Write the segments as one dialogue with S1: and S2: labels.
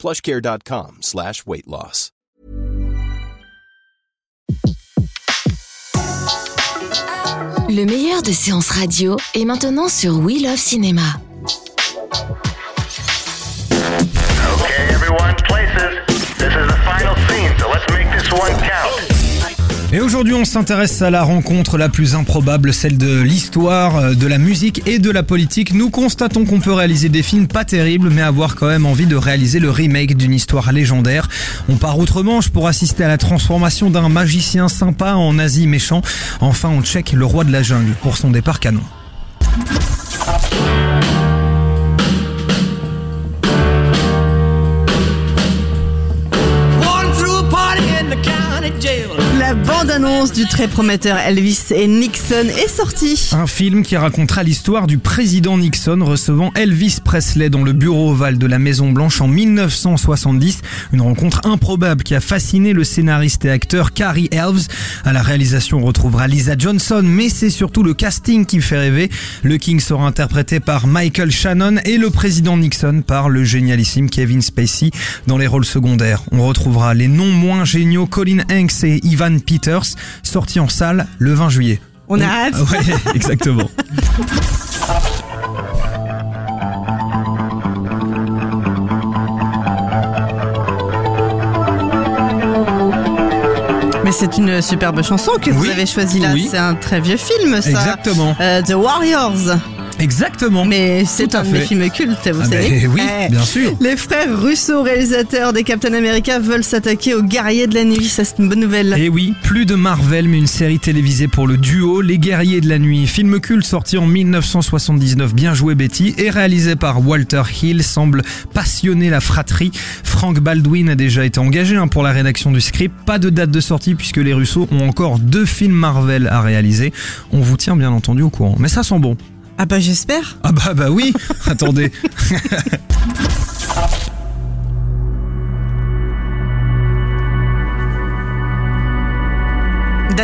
S1: plushcare.com slash weight loss.
S2: Le meilleur de séances radio est maintenant sur We Love Cinéma.
S3: Okay, everyone, places. This is the final scene, so let's make this one count.
S4: Et aujourd'hui, on s'intéresse à la rencontre la plus improbable, celle de l'histoire, euh, de la musique et de la politique. Nous constatons qu'on peut réaliser des films pas terribles, mais avoir quand même envie de réaliser le remake d'une histoire légendaire. On part outre-Manche pour assister à la transformation d'un magicien sympa en Asie méchant. Enfin, on check le roi de la jungle pour son départ canon.
S5: Du très prometteur Elvis et Nixon est sortie.
S4: Un film qui racontera l'histoire du président Nixon recevant Elvis Presley dans le bureau ovale de la Maison Blanche en 1970. Une rencontre improbable qui a fasciné le scénariste et acteur Cary Elves. À la réalisation, on retrouvera Lisa Johnson, mais c'est surtout le casting qui fait rêver. Le King sera interprété par Michael Shannon et le président Nixon par le génialissime Kevin Spacey dans les rôles secondaires. On retrouvera les noms moins géniaux Colin Hanks et Ivan Peters, sortis en salle le 20 juillet.
S5: On a hâte.
S4: Ah ouais, exactement.
S5: Mais c'est une superbe chanson que vous avez choisie là.
S4: Oui.
S5: C'est un très vieux film, ça.
S4: Exactement.
S5: Euh, The Warriors.
S4: Exactement.
S5: Mais c'est un de mes films cultes, vous
S4: Ah
S5: savez.
S4: oui,
S5: Eh.
S4: bien sûr.
S5: Les frères Russo, réalisateurs des Captain America, veulent s'attaquer aux guerriers de la nuit. Ça, c'est une bonne nouvelle.
S4: Et oui, plus de Marvel, mais une série télévisée pour le duo Les Guerriers de la Nuit. Film culte sorti en 1979, bien joué Betty, et réalisé par Walter Hill, semble passionner la fratrie. Frank Baldwin a déjà été engagé hein, pour la rédaction du script. Pas de date de sortie puisque les Russo ont encore deux films Marvel à réaliser. On vous tient bien entendu au courant. Mais ça sent bon.
S5: Ah bah j'espère.
S4: Ah bah bah oui, attendez.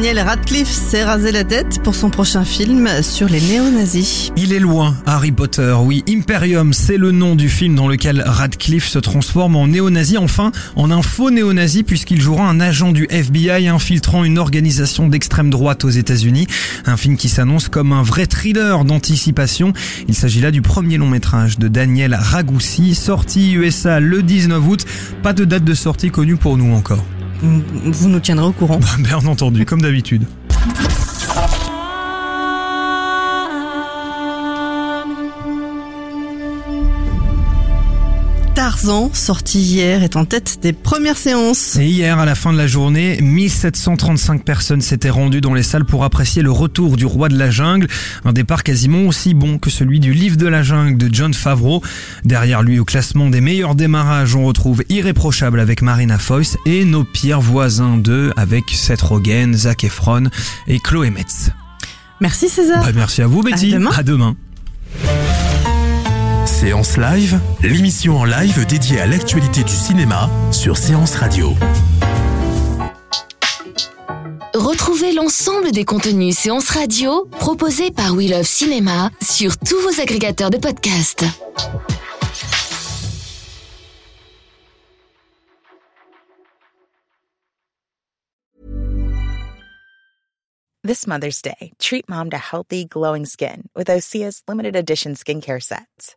S5: Daniel Radcliffe s'est rasé la tête pour son prochain film sur les néo-nazis.
S4: Il est loin, Harry Potter. Oui, Imperium, c'est le nom du film dans lequel Radcliffe se transforme en néo-nazi, enfin en un faux néo-nazi puisqu'il jouera un agent du FBI infiltrant une organisation d'extrême droite aux États-Unis. Un film qui s'annonce comme un vrai thriller d'anticipation. Il s'agit là du premier long métrage de Daniel Ragoussi, sorti USA le 19 août. Pas de date de sortie connue pour nous encore.
S5: Vous nous tiendrez au courant.
S4: Bien entendu, comme d'habitude.
S5: Tarzan, sorti hier, est en tête des premières séances.
S4: Et hier, à la fin de la journée, 1735 personnes s'étaient rendues dans les salles pour apprécier le retour du roi de la jungle. Un départ quasiment aussi bon que celui du livre de la jungle de John Favreau. Derrière lui, au classement des meilleurs démarrages, on retrouve Irréprochable avec Marina Foïs et nos pires voisins d'eux avec Seth Rogen, Zac Efron et Chloé Metz.
S5: Merci César.
S4: Bah, merci à vous, Betty.
S5: À demain.
S4: À demain.
S6: Séance Live, l'émission en live dédiée à l'actualité du cinéma sur Séance Radio.
S2: Retrouvez l'ensemble des contenus séances radio proposés par We Love Cinéma sur tous vos agrégateurs de podcasts.
S7: This Mother's Day, treat mom to healthy, glowing skin with Osea's limited edition skincare sets.